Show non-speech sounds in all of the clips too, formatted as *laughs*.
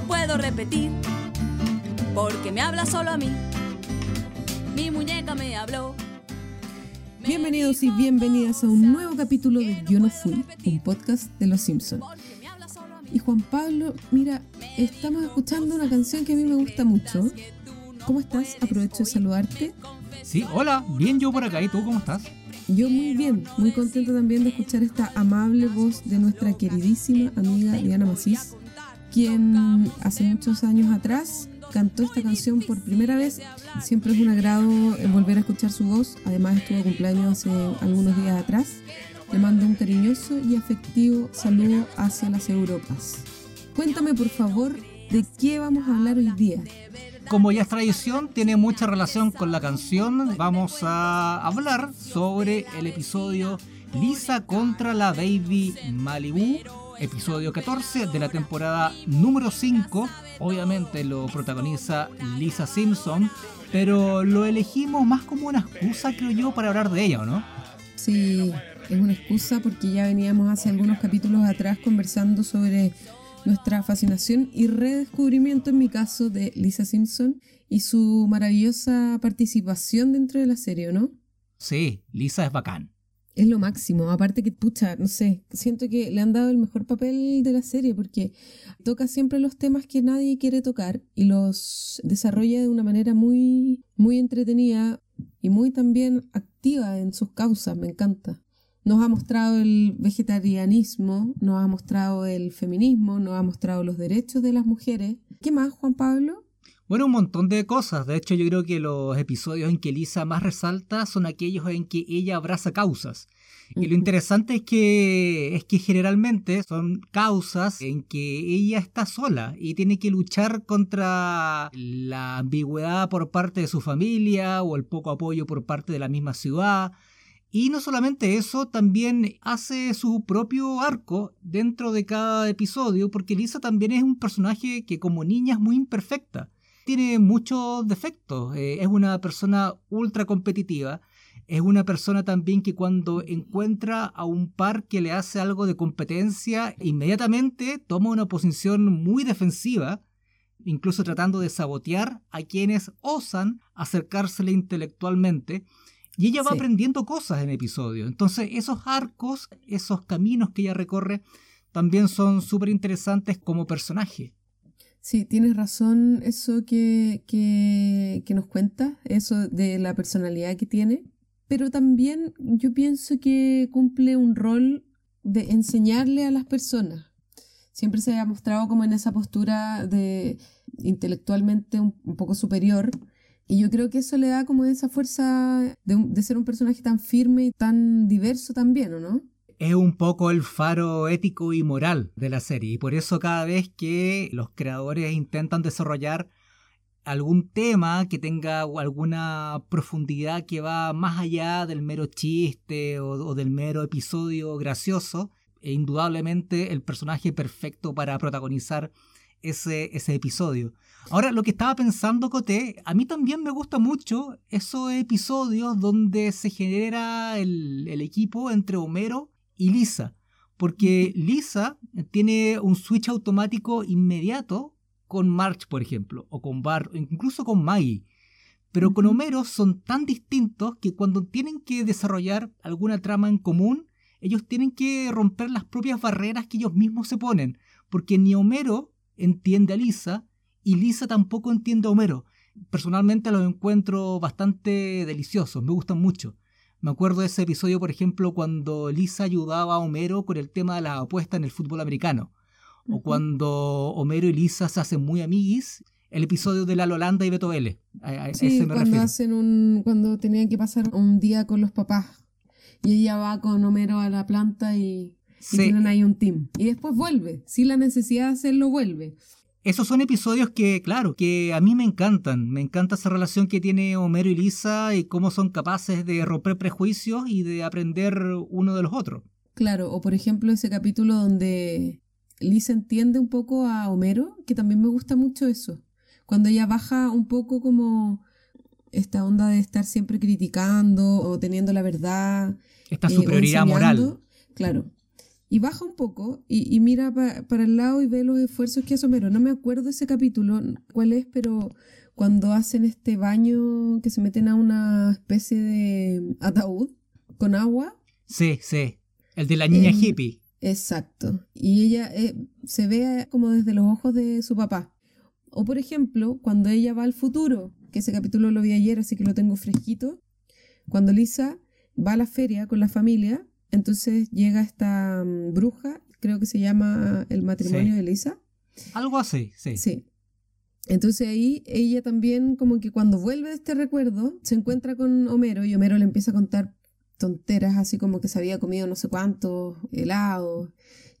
no puedo repetir, porque me habla solo a mí. Mi muñeca me habló. Bienvenidos y bienvenidas a un nuevo capítulo de Yo no fui, un podcast de Los Simpsons. Y Juan Pablo, mira, estamos escuchando una canción que a mí me gusta mucho. ¿Cómo estás? Aprovecho de saludarte. Sí, hola, bien yo por acá. ¿Y tú cómo estás? Yo muy bien, muy contenta también de escuchar esta amable voz de nuestra queridísima amiga Diana Macís, quien hace muchos años atrás cantó esta canción por primera vez. Siempre es un agrado volver a escuchar su voz. Además estuvo de cumpleaños hace algunos días atrás. Le mando un cariñoso y afectivo saludo hacia las Europas. Cuéntame por favor de qué vamos a hablar hoy día. Como ya es tradición, tiene mucha relación con la canción. Vamos a hablar sobre el episodio Lisa contra la Baby Malibu, episodio 14 de la temporada número 5. Obviamente lo protagoniza Lisa Simpson, pero lo elegimos más como una excusa, creo yo, para hablar de ella, ¿o no? Sí, es una excusa porque ya veníamos hace algunos capítulos atrás conversando sobre nuestra fascinación y redescubrimiento en mi caso de Lisa Simpson y su maravillosa participación dentro de la serie, ¿no? Sí, Lisa es bacán. Es lo máximo, aparte que, pucha, no sé, siento que le han dado el mejor papel de la serie porque toca siempre los temas que nadie quiere tocar y los desarrolla de una manera muy, muy entretenida y muy también activa en sus causas, me encanta. Nos ha mostrado el vegetarianismo, nos ha mostrado el feminismo, nos ha mostrado los derechos de las mujeres. ¿Qué más, Juan Pablo? Bueno, un montón de cosas. De hecho, yo creo que los episodios en que Lisa más resalta son aquellos en que ella abraza causas. Y lo interesante es que, es que generalmente son causas en que ella está sola y tiene que luchar contra la ambigüedad por parte de su familia o el poco apoyo por parte de la misma ciudad y no solamente eso, también hace su propio arco dentro de cada episodio, porque Lisa también es un personaje que como niña es muy imperfecta. Tiene muchos defectos, eh, es una persona ultra competitiva, es una persona también que cuando encuentra a un par que le hace algo de competencia, inmediatamente toma una posición muy defensiva, incluso tratando de sabotear a quienes osan acercársele intelectualmente y ella va aprendiendo cosas en episodios. Entonces, esos arcos, esos caminos que ella recorre, también son súper interesantes como personaje. Sí, tienes razón eso que, que, que nos cuenta, eso de la personalidad que tiene. Pero también yo pienso que cumple un rol de enseñarle a las personas. Siempre se ha mostrado como en esa postura de intelectualmente un poco superior, y yo creo que eso le da como esa fuerza de, ser un personaje tan firme y tan diverso también, ¿o no? Es un poco el faro ético y moral de la serie. Y por eso cada vez que los creadores intentan desarrollar algún tema que tenga alguna profundidad que va más allá del mero chiste o, del mero episodio gracioso, e indudablemente el personaje perfecto para protagonizar ese, ese episodio. Ahora, lo que estaba pensando, Coté, a mí también me gusta mucho esos episodios donde se genera el, equipo entre Homero y Lisa. Porque Lisa tiene un switch automático inmediato con March, por ejemplo, o con Bart, o incluso con Maggie. Pero con Homero son tan distintos que cuando tienen que desarrollar alguna trama en común, ellos tienen que romper las propias barreras que ellos mismos se ponen. Porque ni Homero entiende a Lisa, y Lisa tampoco entiende a Homero. Personalmente los encuentro bastante deliciosos, me gustan mucho. Me acuerdo de ese episodio, por ejemplo, cuando Lisa ayudaba a Homero con el tema de la apuesta en el fútbol americano. O cuando Homero y Lisa se hacen muy amiguis. El episodio de la Lolanda y Beto Vélez. sí, cuando hacen un, cuando tenían que pasar un día con los papás. Y ella va con Homero a la planta y, tienen ahí un team. Y después vuelve. Si la necesidad de hacerlo, vuelve. Esos son episodios que, claro, que a mí me encantan. Me encanta esa relación que tiene Homero y Lisa y cómo son capaces de romper prejuicios y de aprender uno de los otros. Claro, o por ejemplo ese capítulo donde Lisa entiende un poco a Homero, que también me gusta mucho eso. Cuando ella baja un poco como esta onda de estar siempre criticando o teniendo la verdad. Esta eh, superioridad moral. Claro. Y baja un poco y, mira para el lado y ve los esfuerzos que hace Homero. No me acuerdo ese capítulo, cuál es, pero cuando hacen este baño que se meten a una especie de ataúd con agua. Sí, sí. El de la niña hippie. Exacto. Y ella eh, se ve como desde los ojos de su papá. O por ejemplo, cuando ella va al futuro, que ese capítulo lo vi ayer, así que lo tengo fresquito. Cuando Lisa va a la feria con la familia, entonces llega esta mm, bruja, creo que se llama el matrimonio de Lisa. Algo así, sí. Sí. Entonces ahí ella también como que cuando vuelve de este recuerdo se encuentra con Homero y Homero le empieza a contar tonteras así como que se había comido no sé cuántos helados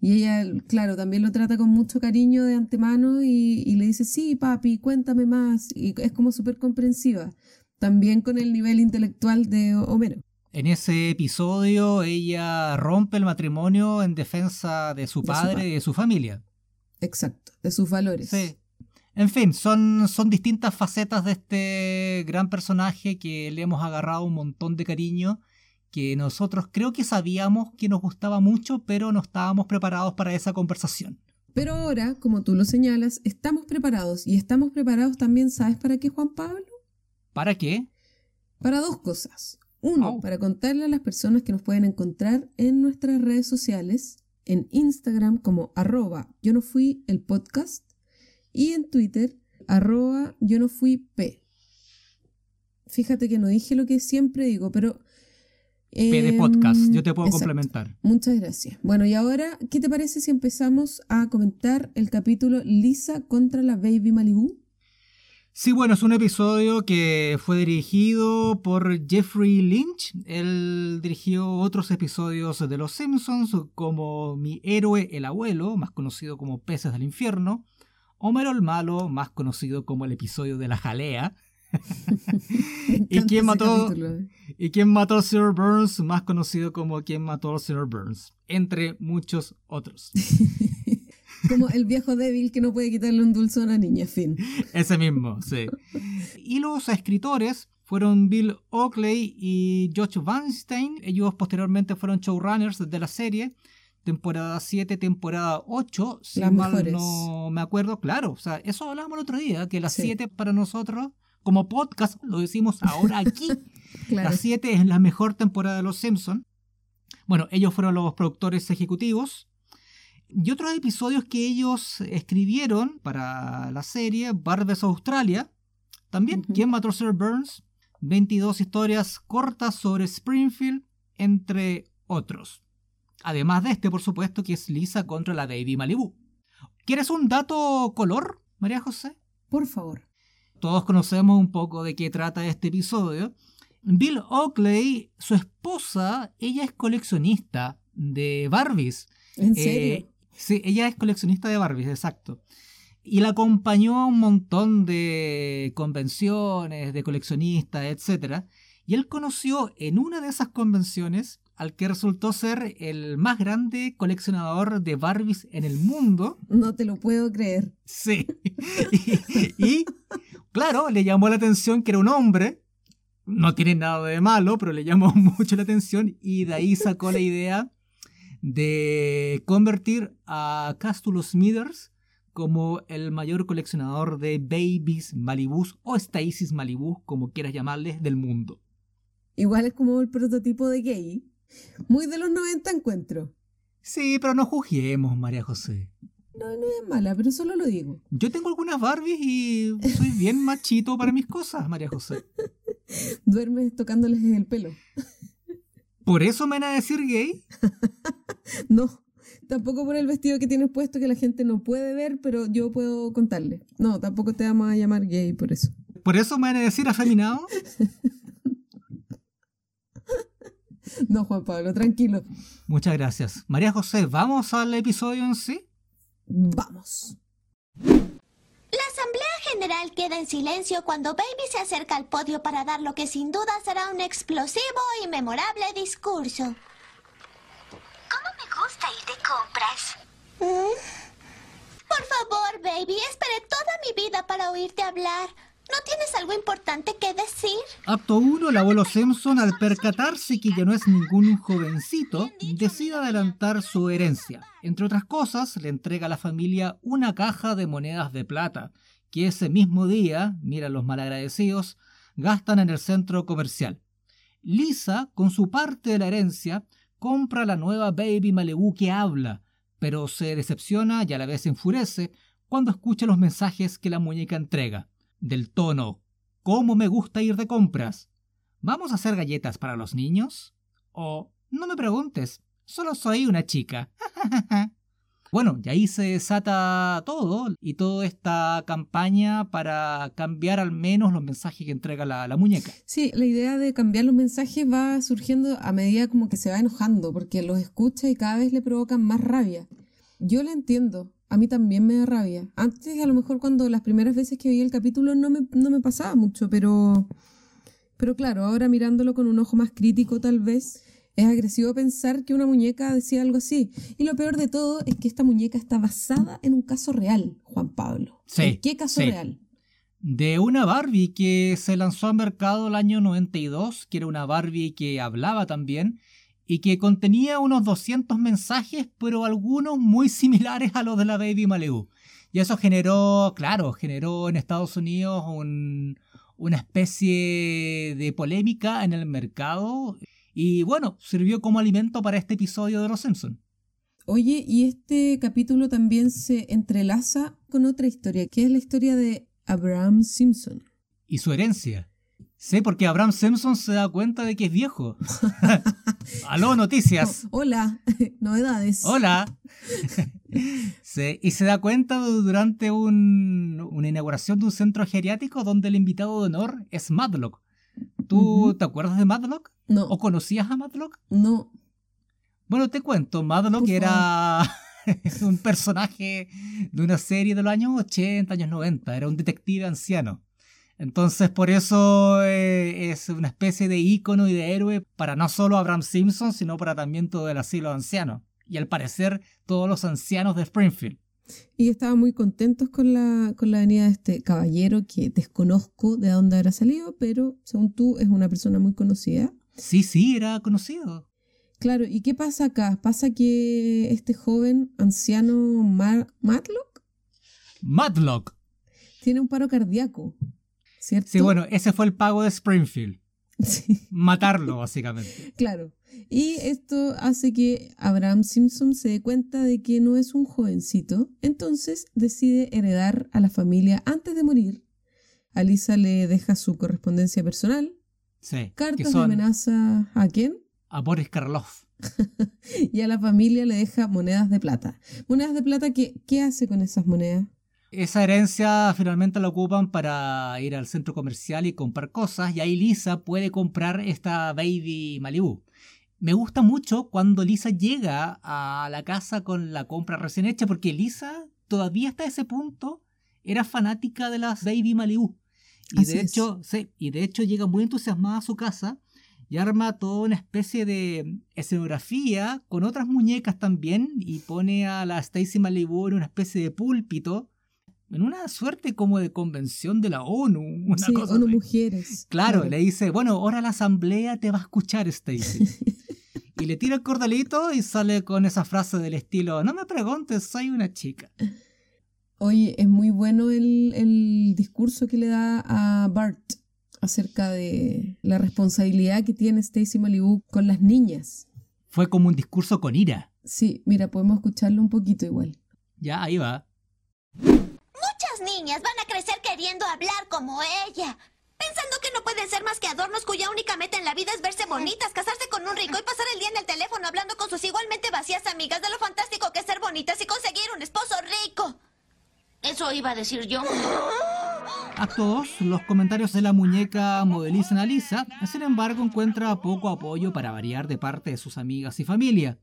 y ella, claro, también lo trata con mucho cariño de antemano y, y le dice, sí, papi, cuéntame más. Y es como súper comprensiva, también con el nivel intelectual de Homero. En ese episodio ella rompe el matrimonio en defensa de su padre y de su familia. Exacto, de sus valores. Sí. En fin, son, son distintas facetas de este gran personaje que le hemos agarrado un montón de cariño, que nosotros creo que sabíamos que nos gustaba mucho, pero no estábamos preparados para esa conversación. Pero ahora, como tú lo señalas, estamos preparados y estamos preparados también, ¿sabes para qué, Juan Pablo? ¿Para qué? Para dos cosas. Uno, oh. para contarle a las personas que nos pueden encontrar en nuestras redes sociales, en Instagram como arroba yo no fui el podcast y en Twitter, arroba yo no fui P. Fíjate que no dije lo que siempre digo, pero... P de podcast, yo te puedo complementar. Muchas gracias. Bueno, y ahora, ¿qué te parece si empezamos a comentar el capítulo Lisa contra la Baby Malibu? Sí, bueno, es un episodio que fue dirigido por Jeffrey Lynch. Él dirigió otros episodios de Los Simpsons como Mi héroe el abuelo, más conocido como Peces del infierno, Homero el malo, más conocido como el episodio de la jalea. *laughs* ¿Y quién mató y quién mató a Sir Burns, más conocido como quién mató a Sir Burns, entre muchos otros. *laughs* como el viejo débil que no puede quitarle un dulce a una niña, fin. Ese mismo, sí. Y los escritores fueron Bill Oakley y Josh Weinstein. Ellos posteriormente fueron showrunners de la serie temporada 7, temporada 8, si mal no me acuerdo, claro, o sea, eso hablábamos el otro día, que las 7 para nosotros, como podcast, lo decimos ahora aquí, *laughs* la 7 es la mejor temporada de Los Simpsons. Bueno, ellos fueron los productores ejecutivos. Y otros episodios que ellos escribieron para la serie, Barbes Australia, también, ¿Quién mató a Sir Burns? 22 historias cortas sobre Springfield, entre otros. Además de este, por supuesto, que es Lisa contra la Baby Malibu. ¿Quieres un dato color, María José? Por favor. Todos conocemos un poco de qué trata este episodio. Bill Oakley, su esposa, ella es coleccionista de Barbies. ¿En eh, serio? Sí, ella es coleccionista de Barbies, exacto. Y la acompañó a un montón de convenciones, de coleccionistas, etc. Y él conoció en una de esas convenciones al que resultó ser el más grande coleccionador de Barbies en el mundo. No te lo puedo creer. Sí. *laughs* y, claro, le llamó la atención que era un hombre. No tiene nada de malo, pero le llamó *laughs* mucho la atención y de ahí sacó la idea de convertir a Castulo Smithers como el mayor coleccionador de babies Malibus o Stacy's Malibus, como quieras llamarles, del mundo. Igual es como el prototipo de gay. Muy de los 90 encuentro. Sí, pero no juzguemos, María José. No, no es mala, pero solo lo digo. Yo tengo algunas Barbies y soy bien *laughs* machito para mis cosas, María José. Duermes tocándoles el pelo. ¿Por eso me van a decir gay? *laughs* no, tampoco por el vestido que tienes puesto que la gente no puede ver, pero yo puedo contarle. No, tampoco te vamos a llamar gay por eso. ¿Por eso me van a decir afeminado? *laughs* No, Juan Pablo, tranquilo. Muchas gracias. María José, ¿vamos al episodio en sí? Vamos. General queda en silencio cuando Baby se acerca al podio para dar lo que sin duda será un explosivo y memorable discurso. ¿Cómo me gusta ir de compras? ¿Mm? Por favor, Baby, esperé toda mi vida para oírte hablar. ¿No tienes algo importante que decir? Acto 1, el abuelo Simpson, al percatarse que ya no es ningún jovencito, decide adelantar su herencia. Entre otras cosas, le entrega a la familia una caja de monedas de plata, que ese mismo día, mira los malagradecidos, gastan en el centro comercial. Lisa, con su parte de la herencia, compra la nueva Baby Malibu que habla, pero se decepciona y a la vez enfurece cuando escucha los mensajes que la muñeca entrega del tono ¿Cómo me gusta ir de compras? ¿Vamos a hacer galletas para los niños? O no me preguntes, solo soy una chica. *laughs* bueno, y ahí se desata todo y toda esta campaña para cambiar al menos los mensajes que entrega la, la muñeca. Sí, la idea de cambiar los mensajes va surgiendo a medida como que se va enojando, porque los escucha y cada vez le provocan más rabia. Yo la entiendo, a mí también me da rabia. Antes, a lo mejor cuando las primeras veces que vi el capítulo no me, no me pasaba mucho, pero, pero claro, ahora mirándolo con un ojo más crítico tal vez, es agresivo pensar que una muñeca decía algo así. Y lo peor de todo es que esta muñeca está basada en un caso real, Juan Pablo. Sí, ¿En qué caso sí. real? De una Barbie que se lanzó al mercado el año 92, que era una Barbie que hablaba también y que contenía unos 200 mensajes, pero algunos muy similares a los de la Baby Malibu. Y eso generó, claro, generó en Estados Unidos un- una especie de polémica en el mercado. Y bueno, sirvió como alimento para este episodio de Los Simpsons. Oye, y este capítulo también se entrelaza con otra historia, que es la historia de Abraham Simpson. Y su herencia. Sí, porque Abraham Simpson se da cuenta de que es viejo. *laughs* Aló, noticias. Oh, *laughs* hola, *laughs* novedades. Hola. Sí, y se da cuenta durante un- una inauguración de un centro geriátrico donde el invitado de honor es Madlock. ¿Tú te acuerdas de Madlock? No, ¿O conocías a Madlock? no. Bueno, te cuento, Madlock Por era *laughs* un personaje de una serie de los años 80, años 90, era un detective anciano. Entonces, por eso eh, es una especie de ícono y de héroe para no solo Abraham Simpson, sino para también todo el asilo anciano. Y al parecer, todos los ancianos de Springfield. Y estaban muy contentos con la, con la venida de este caballero que desconozco de dónde habrá salido, pero según tú es una persona muy conocida. Sí, sí, era conocido. Claro, ¿y qué pasa acá? Pasa que este joven anciano Mar- Matlock Madlock. tiene un paro cardíaco, ¿cierto? Sí, bueno, ese fue el pago de Springfield. *laughs* Sí, Matarlo, básicamente. *laughs* claro. Y esto hace que Abraham Simpson se dé cuenta de que no es un jovencito, entonces decide heredar a la familia antes de morir. A Lisa le deja su correspondencia personal, Sí. cartas de amenaza a quién, a Boris Karloff. *laughs* y a la familia le deja monedas de plata. Monedas de plata que, ¿qué hace con esas monedas? Esa herencia finalmente la ocupan para ir al centro comercial y comprar cosas y ahí Lisa puede comprar esta Baby Malibu. Me gusta mucho cuando Lisa llega a la casa con la compra recién hecha porque Lisa todavía hasta ese punto era fanática de las Baby Malibu. Y Así de hecho, sí, y de hecho llega muy entusiasmada a su casa y arma toda una especie de escenografía con otras muñecas también y pone a la Stacy Malibu en una especie de púlpito en una suerte como de convención de la ONU, una sí, cosa o no así. mujeres. Claro, le dice, bueno, ahora la asamblea te va a escuchar, Stacy. *laughs* y le tira el cordelito y sale con esa frase del estilo, no me preguntes, soy una chica. Oye, es muy bueno el, el discurso que le da a Bart acerca de la responsabilidad que tiene Stacy Malibu con las niñas. Fue como un discurso con ira. Sí, mira, podemos escucharlo un poquito igual. Ya, ahí va. Niñas van a crecer queriendo hablar como ella. Pensando que no pueden ser más que adornos cuya única meta en la vida es verse bonitas, casarse con un rico y pasar el día en el teléfono hablando con sus igualmente vacías amigas de lo fantástico que es ser bonitas y conseguir un esposo rico. Eso iba a decir yo. Acto 2, los comentarios de la muñeca modelizan a Lisa, sin embargo encuentra poco apoyo para variar de parte de sus amigas y familia.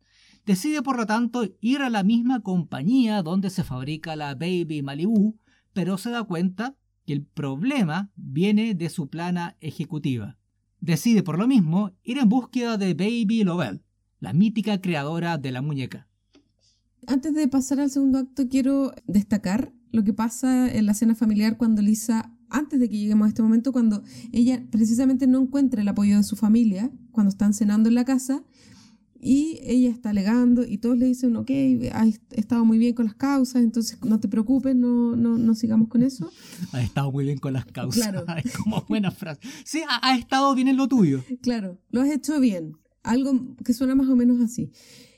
Decide por lo tanto ir a la misma compañía donde se fabrica la Baby Malibu, pero se da cuenta que el problema viene de su plana ejecutiva. Decide por lo mismo ir en búsqueda de Baby Lovell, la mítica creadora de la muñeca. Antes de pasar al segundo acto, quiero destacar lo que pasa en la cena familiar cuando Lisa antes de que lleguemos a este momento, cuando ella precisamente no encuentra el apoyo de su familia, cuando están cenando en la casa, y ella está alegando y todos le dicen, ok, has estado muy bien con las causas, entonces no te preocupes, no, no, no sigamos con eso. *laughs* Ha estado muy bien con las causas. Claro. *laughs* Es como buena frase. Sí, ha, ha estado bien en lo tuyo. Claro, lo has hecho bien. Algo que suena más o menos así.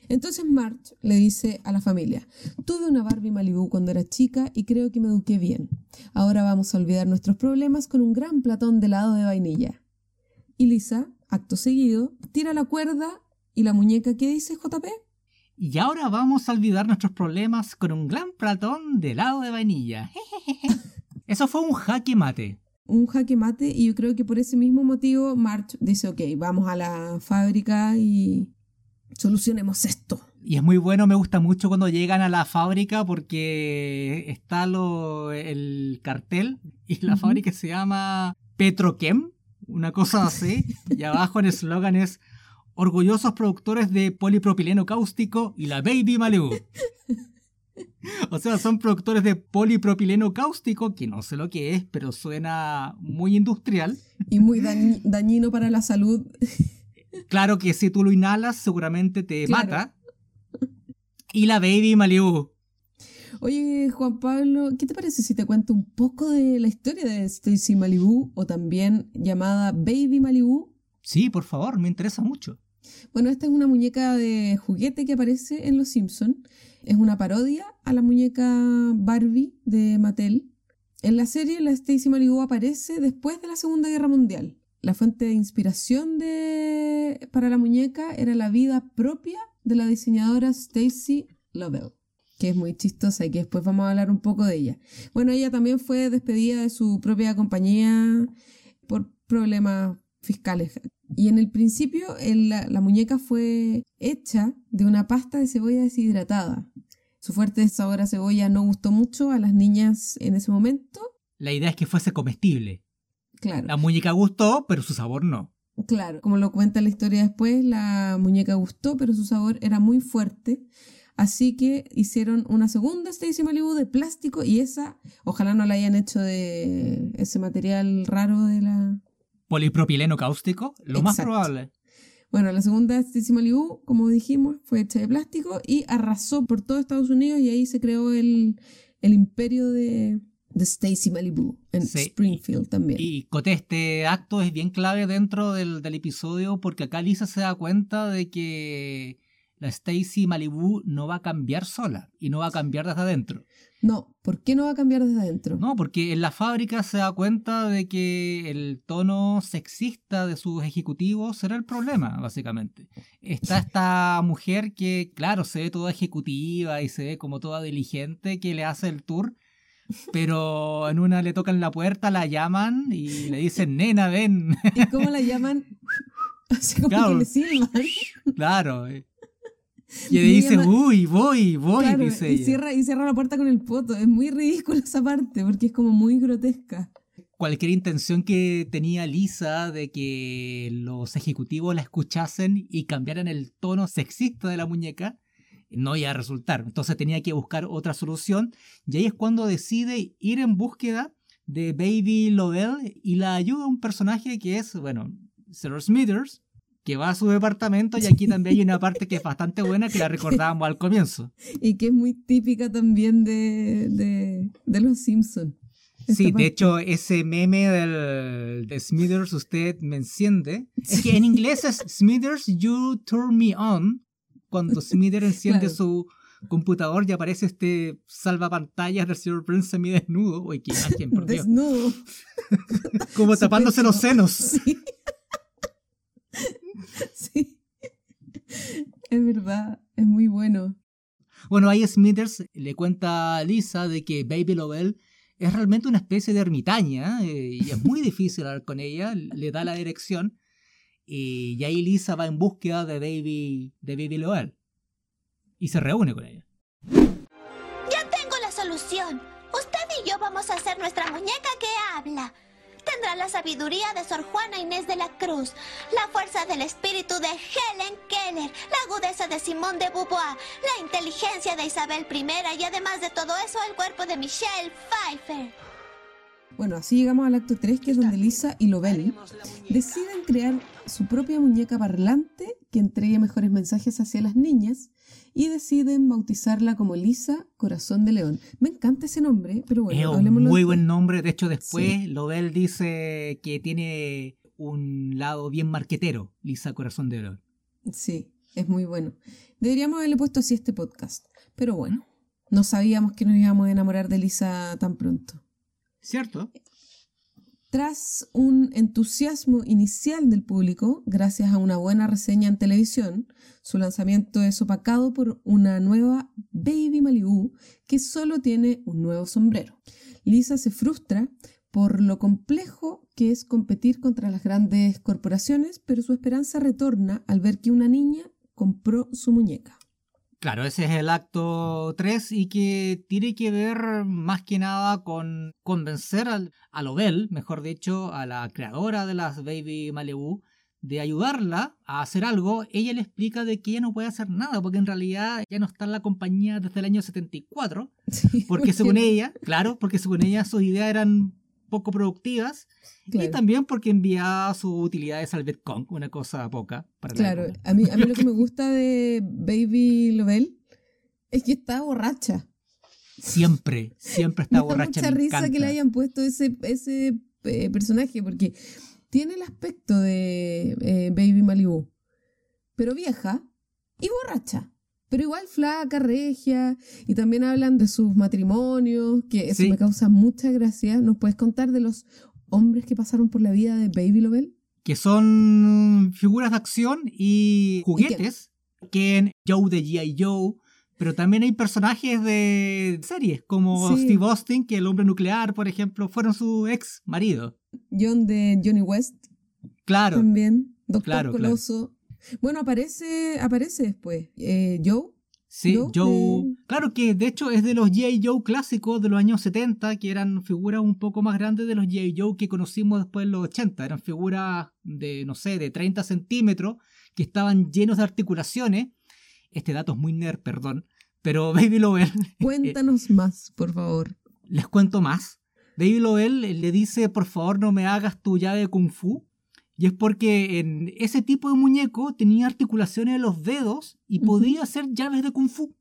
Entonces March le dice a la familia, tuve una Barbie Malibu cuando era chica y creo que me eduqué bien. Ahora vamos a olvidar nuestros problemas con un gran platón de helado de vainilla. Y Lisa, acto seguido, tira la cuerda y la muñeca, ¿qué dice JP? Y ahora vamos a olvidar nuestros problemas con un gran platón de helado de vainilla. *laughs* Eso fue un jaque mate. Un jaque mate y yo creo que por ese mismo motivo March dice, ok, vamos a la fábrica y solucionemos esto. Y es muy bueno, me gusta mucho cuando llegan a la fábrica porque está lo, el cartel y la fábrica se llama Petrochem, una cosa así. y abajo el eslogan es orgullosos productores de polipropileno cáustico y la Baby Malibu. O sea, son productores de polipropileno cáustico, que no sé lo que es, pero suena muy industrial. Y muy dañi- dañino para la salud. Claro que si tú lo inhalas, seguramente te Claro. mata. Y la Baby Malibu. Oye, Juan Pablo, ¿qué te parece si te cuento un poco de la historia de Stacy Malibu o también llamada Baby Malibu? Sí, por favor, me interesa mucho. Bueno, esta es una muñeca de juguete que aparece en Los Simpson. Es una parodia a la muñeca Barbie de Mattel. En la serie, la Stacy Malibu aparece después de la Segunda Guerra Mundial. La fuente de inspiración de... para la muñeca era la vida propia de la diseñadora Stacy Lovell, que es muy chistosa y que después vamos a hablar un poco de ella. Bueno, ella también fue despedida de su propia compañía por problemas fiscales. Y en el principio el- la, la muñeca fue hecha de una pasta de cebolla deshidratada. Su fuerte sabor a cebolla no gustó mucho a las niñas en ese momento. La idea es que fuese comestible. Claro, La muñeca gustó, pero su sabor no. claro. Como lo cuenta la historia después, la muñeca gustó, pero su sabor era muy fuerte. Así que hicieron una segunda Stacy Malibu de plástico y esa, ojalá no la hayan hecho de ese material raro de la, Polipropileno cáustico, lo más probable. Bueno, la segunda Stacy Malibu, como dijimos, fue hecha de plástico y arrasó por todo Estados Unidos y ahí se creó el, el imperio de, de Stacy Malibu en Sí. Springfield también. Y Cote, este acto es bien clave dentro del, del episodio porque acá Lisa se da cuenta de que la Stacy Malibu no va a cambiar sola y no va a cambiar desde adentro. No, ¿por qué no va a cambiar desde adentro? No, porque en la fábrica se da cuenta de que el tono sexista de sus ejecutivos será el problema, básicamente. Está esta mujer que, claro, se ve toda ejecutiva y se ve como toda diligente que le hace el tour, pero en una le tocan la puerta, la llaman y le dicen, nena, ven. ¿Y cómo la llaman? *laughs* *laughs* Así como Claro. que le silban. claro. eh. Y le Y dice, llama- uy, voy, voy, Claro, dice y ella. cierra, y cierra la puerta con el poto. Es muy ridícula esa parte porque es como muy grotesca. cualquier intención que tenía Lisa de que los ejecutivos la escuchasen y cambiaran el tono sexista de la muñeca, no iba a resultar. Entonces tenía que buscar otra solución y ahí es cuando decide ir en búsqueda de Baby Lovell y la ayuda un personaje que es, bueno, Sarah Smithers, que va a su departamento y aquí también hay una parte que es bastante buena que la recordábamos al comienzo. *laughs* Y que es muy típica también de, de, de los Simpsons. Sí, de hecho, ese meme del, de Smithers usted me enciende. Es que en inglés es Smithers, you turn me on. Cuando Smithers enciende Claro. su computador y aparece este salvapantallas del señor Burns semi desnudo. Uy, qué imagen, por Dios. Desnudo. *laughs* Como *laughs* tapándose los senos. Sí. *laughs* sí. Es verdad, es muy bueno. Bueno, ahí Smithers le cuenta a Lisa de que Baby Lovell es realmente una especie de ermitaña eh, y es muy difícil hablar con ella, le da la dirección y, y ahí Lisa va en búsqueda de Baby, de Baby Lovell y se reúne con ella. Ya tengo la solución. Usted y yo vamos a hacer nuestra muñeca que habla. Tendrá la sabiduría de Sor Juana Inés de la Cruz, la fuerza del espíritu de Helen Keller, la agudeza de Simón de Beauvoir, la inteligencia de Isabel I y además de todo eso el cuerpo de Michelle Pfeiffer. Bueno, así llegamos al acto 3, que es donde Lisa y Lovell deciden crear su propia muñeca parlante que entregue mejores mensajes hacia las niñas y deciden bautizarla como Lisa Corazón de León. Me encanta ese nombre, pero bueno, es un hablemoslo muy buen nombre. De hecho, después Sí. Lobel dice que tiene un lado bien marquetero, Lisa Corazón de Oro. Sí, es muy bueno. Deberíamos haberle puesto así este podcast, pero bueno, no sabíamos que nos íbamos a enamorar de Lisa tan pronto. ¿Cierto? Tras un entusiasmo inicial del público, gracias a una buena reseña en televisión, su lanzamiento es opacado por una nueva Baby Malibu que solo tiene un nuevo sombrero. Lisa se frustra por lo complejo que es competir contra las grandes corporaciones, pero su esperanza retorna al ver que una niña compró su muñeca. Claro, ese es el acto 3 y que tiene que ver más que nada con convencer al, a Lobel, mejor dicho, a la creadora de las Baby Malibu, de ayudarla a hacer algo. Ella le explica de que ella no puede hacer nada, porque en realidad ya no está en la compañía desde el año 74, *laughs* Sí, porque según ella, claro, porque según ella sus ideas eran poco productivas y también porque enviaba sus utilidades al Vietcong, una cosa poca para la Claro, a mí, a mí lo que me *laughs* gusta de Baby Lovell es que está borracha. Siempre, siempre está *laughs* me borracha. mucha me risa que le hayan puesto ese, ese eh, personaje, porque tiene el aspecto de eh, Baby Malibu, pero vieja y borracha. Pero igual flaca, regia, y también hablan de sus matrimonios, que eso Sí. me causa mucha gracia. ¿Nos puedes contar de los hombres que pasaron por la vida de Baby Lovell? que son figuras de acción y juguetes, que en Joe de G.I. Joe, pero también hay personajes de series, como Sí. Steve Austin, que el hombre nuclear, por ejemplo, fueron su ex marido. John de Johnny West Claro, también, Doctor claro, claro. Bueno, aparece, aparece después. Eh, Joe, sí, Joe Joe. de- Claro que de hecho es de los G.I. Joe clásicos de los años 70, que eran figuras un poco más grandes de los G.I. Joe que conocimos después en los 80. Eran figuras de, no sé, de 30 centímetros, que estaban llenos de articulaciones. Este dato es muy nerd, perdón. Pero *laughs* Baby Lovell cuéntanos más, por favor. les cuento más. Baby Lovell le dice, por favor no me hagas tu llave de kung fu. Y es porque en ese tipo de muñeco tenía articulaciones en los dedos y podía hacer llaves de kung fu.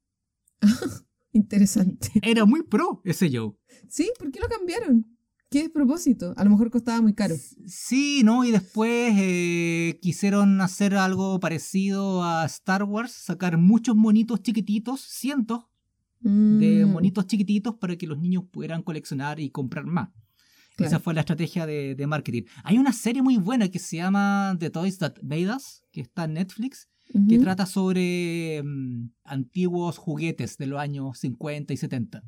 *laughs* Interesante. Era muy pro ese Joe. ¿Sí? ¿Por qué lo cambiaron? ¿Qué es propósito? A lo mejor costaba muy caro. Sí, ¿no? Y después eh, quisieron hacer algo parecido a Star Wars, sacar muchos monitos chiquititos, cientos de Mm, monitos chiquititos para que los niños pudieran coleccionar y comprar más. Claro. Esa fue la estrategia de, de marketing. Hay una serie muy buena que se llama The Toys That Made Us, que está en Netflix, que Ujú. trata sobre mm, antiguos juguetes de los años 50 y 70.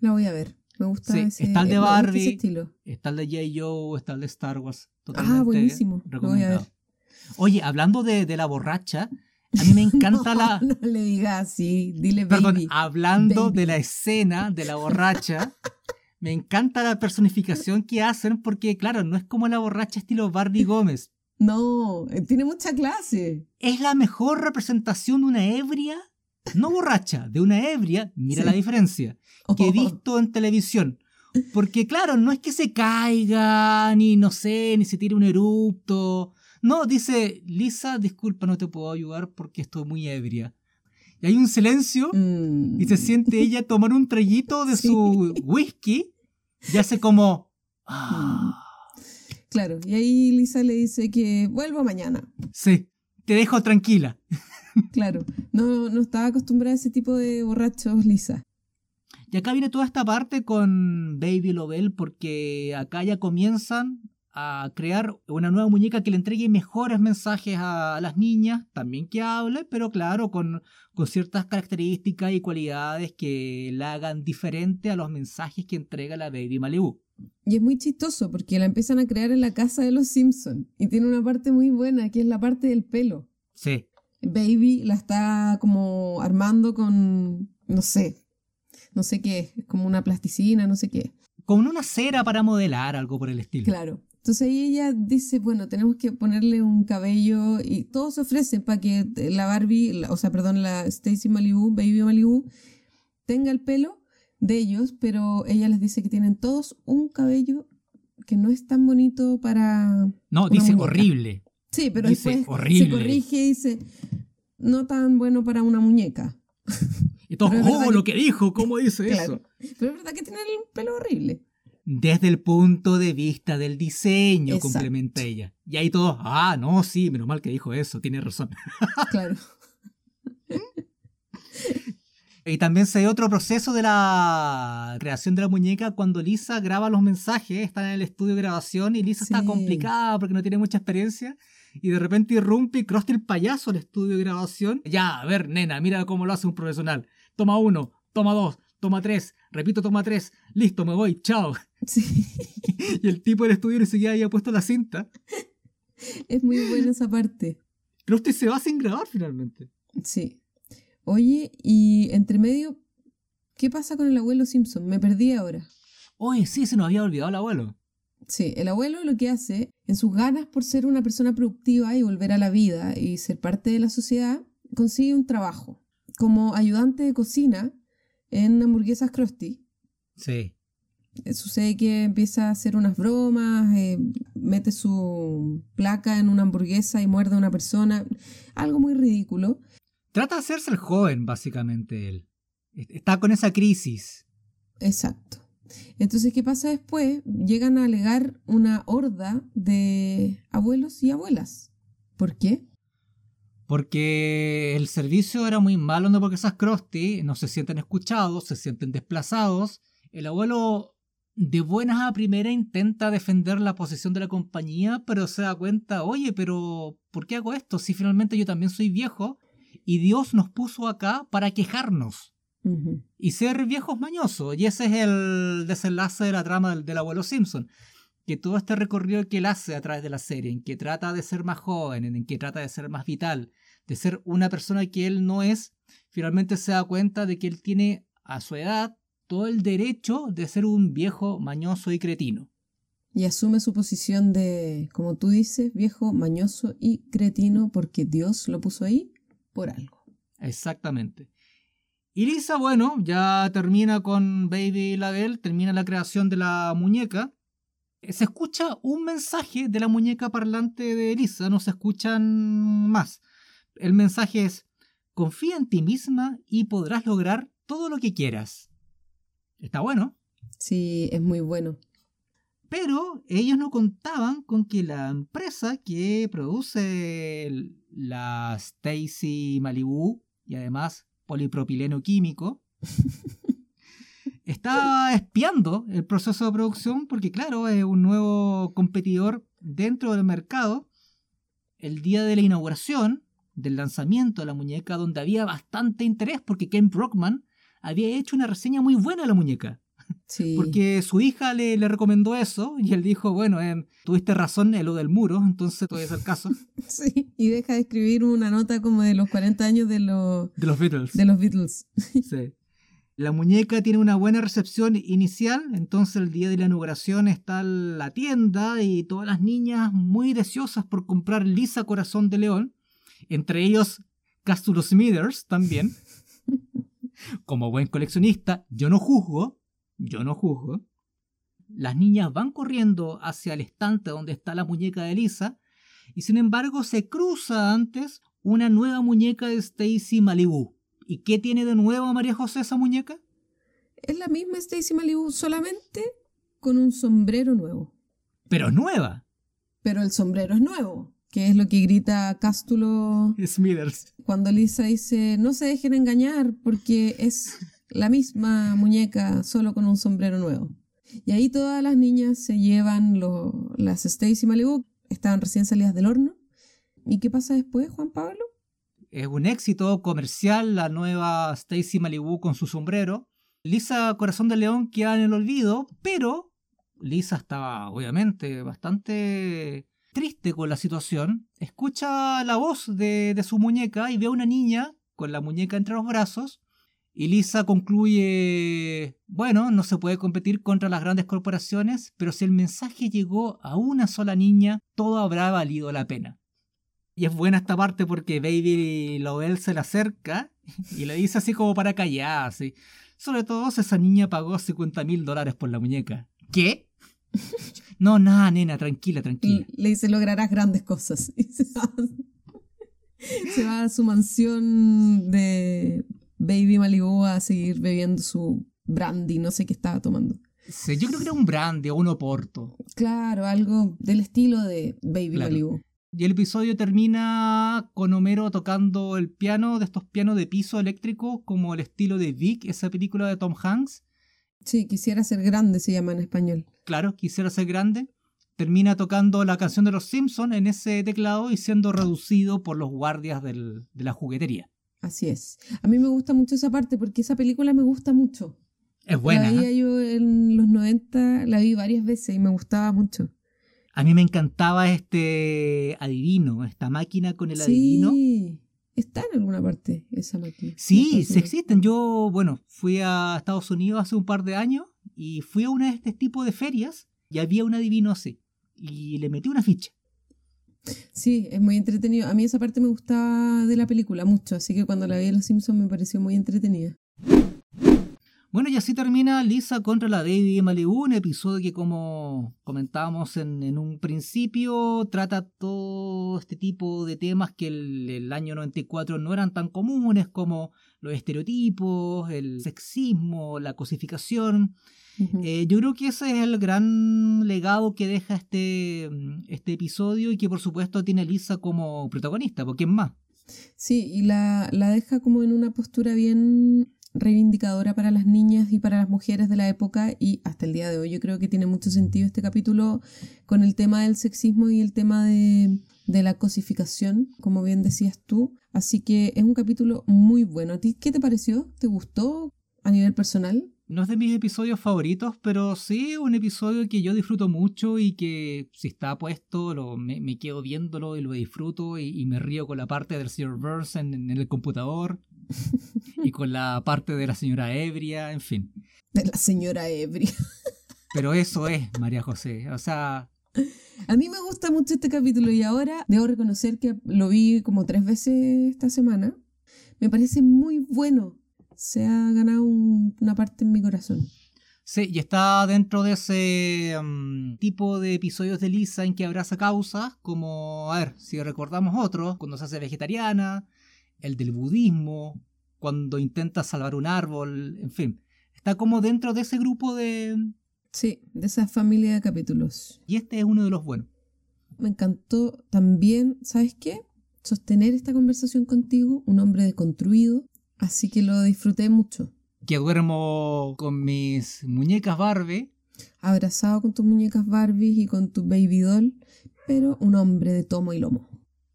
La voy a ver. Me gusta Sí, ese, está el de gusta ese Barbie. estilo. Está el de J. Joe, está el de Star Wars. Ah, Totalmente buenísimo. Lo voy a ver. recomendado. Oye, hablando de, de la borracha, a mí me *laughs* encanta la... No le digas así. Dile Perdón, baby. hablando Baby. de la escena de la borracha, *laughs* me encanta la personificación que hacen porque, claro, no es como la borracha estilo Barbie Gómez. No, eh, tiene mucha clase. Es la mejor representación de una ebria, no borracha, de una ebria, mira Sí. la diferencia, que he Oh, visto en televisión. Porque, claro, no es que se caiga, ni no sé, ni se tire un erupto. No, dice, Lisa, disculpa, no te puedo ayudar porque estoy muy ebria. Y hay un silencio mm, y se siente *laughs* ella tomar un traguito de Sí. su whisky y hace como... "Ah, Claro, y ahí Lisa le dice que vuelvo mañana. sí, te dejo tranquila. *laughs* Claro, no, no estaba acostumbrada a ese tipo de borrachos, Lisa. Y acá viene toda esta parte con Baby Lovell porque acá ya comienzan a crear una nueva muñeca que le entregue mejores mensajes a las niñas, también que hable, pero claro, con, con ciertas características y cualidades que la hagan diferente a los mensajes que entrega la Baby Malibu. Y es muy chistoso porque la empiezan a crear en la casa de los Simpson y tiene una parte muy buena que es la parte del pelo. Sí, Baby la está como armando con, no sé, no sé qué, es como una plasticina, no sé qué. con una cera para modelar, algo por el estilo. Claro. Entonces ahí ella dice, bueno, tenemos que ponerle un cabello y todos se ofrecen para que la Barbie, la- o sea, perdón, la Stacy Malibu, Baby Malibu, tenga el pelo de ellos, pero ella les dice que tienen todos un cabello que no es tan bonito para... No, dice muñeca. horrible. Sí, pero Dice después horrible. se corrige y dice, no tan bueno para una muñeca. Y verdad oh, que- lo que dijo, ¿cómo dice Claro. eso? Pero es verdad que tiene el pelo horrible. Desde el punto de vista del diseño, Exacto. complementa ella. Y ahí todos, ah, no, sí, menos mal que dijo eso, tiene razón. *laughs* Claro. Y también se ve otro proceso de la creación de la muñeca cuando Lisa graba los mensajes, está en el estudio de grabación y Lisa está complicada porque no tiene mucha experiencia. Y de repente irrumpe Krusty el payaso al estudio de grabación. Ya, a ver, nena, mira cómo lo hace un profesional. Toma uno, toma dos, toma tres, repito, toma tres. Listo, me voy, chao. Sí. *laughs* Y el tipo del estudio ni siquiera había puesto la cinta. Es muy buena esa parte. Krusty se va sin grabar finalmente. Sí. Oye, y entre medio, ¿qué pasa con el abuelo Simpson? Me perdí ahora. Oye, sí, se nos había olvidado el abuelo. Sí, el abuelo lo que hace, en sus ganas por ser una persona productiva y volver a la vida y ser parte de la sociedad, consigue un trabajo como ayudante de cocina en hamburguesas Krusty. Sí. Eh, Sucede que empieza a hacer unas bromas, eh, mete su placa en una hamburguesa y muerde a una persona, algo muy ridículo. Trata de hacerse el joven, básicamente, él. Está con esa crisis. Exacto. Entonces, ¿qué pasa después? Llegan a alegar una horda de abuelos y abuelas. ¿Por qué? Porque el servicio era muy malo en hamburguesas Krusty, no se sienten escuchados, se sienten desplazados. El abuelo de buenas a primera intenta defender la posición de la compañía, pero se da cuenta, oye, pero ¿por qué hago esto si finalmente yo también soy viejo y Dios nos puso acá para quejarnos? Y ser viejos mañosos. Y ese es el desenlace de la trama del, del abuelo Simpson. Que todo este recorrido que él hace a través de la serie, en que trata de ser más joven, en que trata de ser más vital, de ser una persona que él no es, finalmente se da cuenta de que él tiene a su edad todo el derecho de ser un viejo mañoso y cretino. Y asume su posición de, como tú dices, viejo, mañoso y cretino porque Dios lo puso ahí por algo. Exactamente. Y Lisa, bueno, ya termina con Baby Label, termina la creación de la muñeca. Se escucha un mensaje de la muñeca parlante de Lisa, no se escuchan más. El mensaje es, confía en ti misma y podrás lograr todo lo que quieras. Está bueno, Sí, es muy bueno. pero ellos no contaban con que la empresa que produce la Stacy Malibu y además polipropileno químico *laughs* está espiando el proceso de producción porque claro, es un nuevo competidor dentro del mercado. El día de la inauguración, del lanzamiento de la muñeca, donde había bastante interés porque Ken Brockman había hecho una reseña muy buena de la muñeca. Sí. Porque su hija le, le recomendó eso y él dijo, bueno, em, tuviste razón en lo del muro, entonces voy a hacer caso. *laughs* Sí, y deja de escribir una nota como de los 40 años de, los De los Beatles. de los Beatles. Sí. La muñeca tiene una buena recepción inicial, entonces el día de la inauguración está la tienda y todas las niñas muy deseosas por comprar Lisa Corazón de León, entre ellos Castulo Smithers también. *laughs* Como buen coleccionista, yo no juzgo, yo no juzgo. Las niñas van corriendo hacia el estante donde está la muñeca de Lisa y sin embargo se cruza antes una nueva muñeca de Stacy Malibu. ¿Y qué tiene de nuevo María José esa muñeca? Es la misma Stacy Malibu, solamente con un sombrero nuevo. Pero es nueva. Pero el sombrero es nuevo, que es lo que grita Cástulo Smithers. cuando Lisa dice, no se dejen engañar porque es la misma muñeca, solo con un sombrero nuevo. Y ahí todas las niñas se llevan lo- las Stacy Malibu, estaban recién salidas del horno. ¿Y qué pasa después, Juan Pablo? Es un éxito comercial la nueva Stacy Malibu con su sombrero. Lisa Corazón de León queda en el olvido, pero Lisa estaba obviamente bastante triste con la situación. Escucha la voz de, de su muñeca y ve a una niña con la muñeca entre los brazos. Y Lisa concluye, bueno, no se puede competir contra las grandes corporaciones, pero si el mensaje llegó a una sola niña, todo habrá valido la pena. Y es buena esta parte porque Baby Lowell se le acerca y le dice así como para callar, así. Sobre todo si esa niña pagó 50 mil dólares por la muñeca. ¿Qué? No, nada, nena, tranquila, tranquila. Y le dice, lograrás grandes cosas. *laughs* Y se va, se va a su mansión de Baby Malibu a seguir bebiendo su brandy, no sé qué estaba tomando. Sí, yo creo que era un brandy o un oporto. Claro, algo del estilo de Baby Claro. Malibu. Y el episodio termina con Homero tocando el piano de estos pianos de piso eléctrico, como el estilo de Vic, esa película de Tom Hanks. Sí, quisiera ser grande, se llama en español. Claro, quisiera ser grande. Termina tocando la canción de los Simpsons en ese teclado y siendo reducido por los guardias del- de la juguetería. Así es. A mí me gusta mucho esa parte porque esa película me gusta mucho. Es buena. La ¿eh? yo en los 90, la vi varias veces y me gustaba mucho. A mí me encantaba este adivino, esta máquina con el adivino. Sí, está en alguna parte esa máquina. Sí, segura. existen. Yo, bueno, fui a Estados Unidos hace un par de años y fui a una de este tipo de ferias y había un adivino así. Y le metí una ficha. Sí, es muy entretenido. A mí esa parte me gustaba de la película mucho, así que cuando la vi en Los Simpsons me pareció muy entretenida. Bueno, y así termina Lisa contra la Baby de Malibu, un episodio que como comentábamos en, en un principio, trata todo este tipo de temas que el, el año 94 no eran tan comunes como los estereotipos, el sexismo, la cosificación. Eh, yo creo que ese es el gran legado que deja este, este episodio y que por supuesto tiene Lisa como protagonista, porque es más. Sí, y la, la deja como en una postura bien reivindicadora para las niñas y para las mujeres de la época y hasta el día de hoy yo creo que tiene mucho sentido este capítulo con el tema del sexismo y el tema de, de la cosificación, como bien decías tú. Así que es un capítulo muy bueno. ¿A ti qué te pareció? ¿Te gustó a nivel personal? No es de mis episodios favoritos, pero sí un episodio que yo disfruto mucho y que si está puesto lo, me, quedo viéndolo y lo disfruto y, me río con la parte del señor en el computador *laughs* y con la parte de la señora ebria, en fin. De la señora ebria. *laughs* Pero eso es María José, o sea, A mí me gusta mucho este capítulo y ahora debo reconocer que lo vi como tres veces esta semana. Me parece muy bueno. Se ha ganado un- una parte en mi corazón. Sí, y está dentro de ese mm, tipo de episodios de Lisa en que abraza causas, como, a ver, si recordamos otros, cuando se hace vegetariana, el del budismo, cuando intenta salvar un árbol, en fin. Está como dentro de ese grupo de... Sí, de esa familia de capítulos. Y este es uno de los buenos. Me encantó también, ¿sabes qué? Sostener esta conversación contigo, un hombre deconstruido. Así que lo disfruté mucho. Que duermo con mis muñecas Barbie. Abrazado con tus muñecas Barbie y con tu baby doll, pero un hombre de tomo y lomo.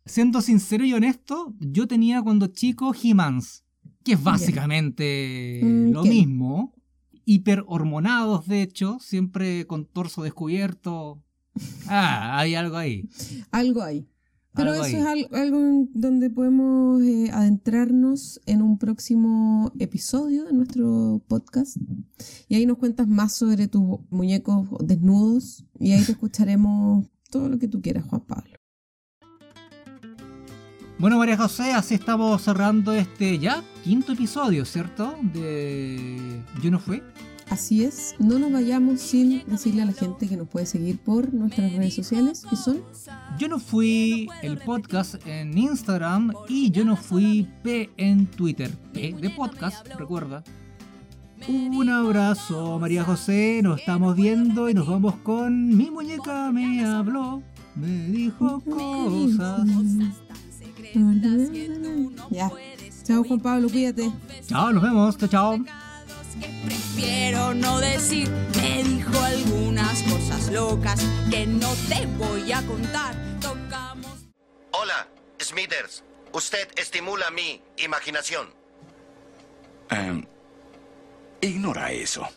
Siendo sincero y honesto, yo tenía cuando chico He-Mans, que es básicamente Mm, lo ¿qué? mismo. Hiperhormonados, de hecho, siempre con torso descubierto. Ah, hay algo ahí. Algo hay. Pero Algo eso ahí. es al- algo en donde podemos eh, adentrarnos en un próximo episodio de nuestro podcast. Y ahí nos cuentas más sobre tus muñecos desnudos. Y ahí te escucharemos todo lo que tú quieras, Juan Pablo. Bueno, María José, así estamos cerrando este ya quinto episodio, ¿cierto? De Yo no fui. Así es, no nos vayamos sin decirle a la gente que nos puede seguir por nuestras redes sociales, que son Yo no fui el podcast en Instagram y yo no fui P en Twitter. P de podcast, recuerda. Un abrazo, María José. Nos estamos viendo y nos vamos con Mi muñeca me habló, me dijo cosas. Ya. Chao Juan Pablo, cuídate. Chao, nos vemos. Chao, chao. que prefiero no decir. Me dijo algunas cosas locas que no te voy a contar. Tocamos. Hola, Smithers. Usted estimula mi imaginación. Em, ignora eso.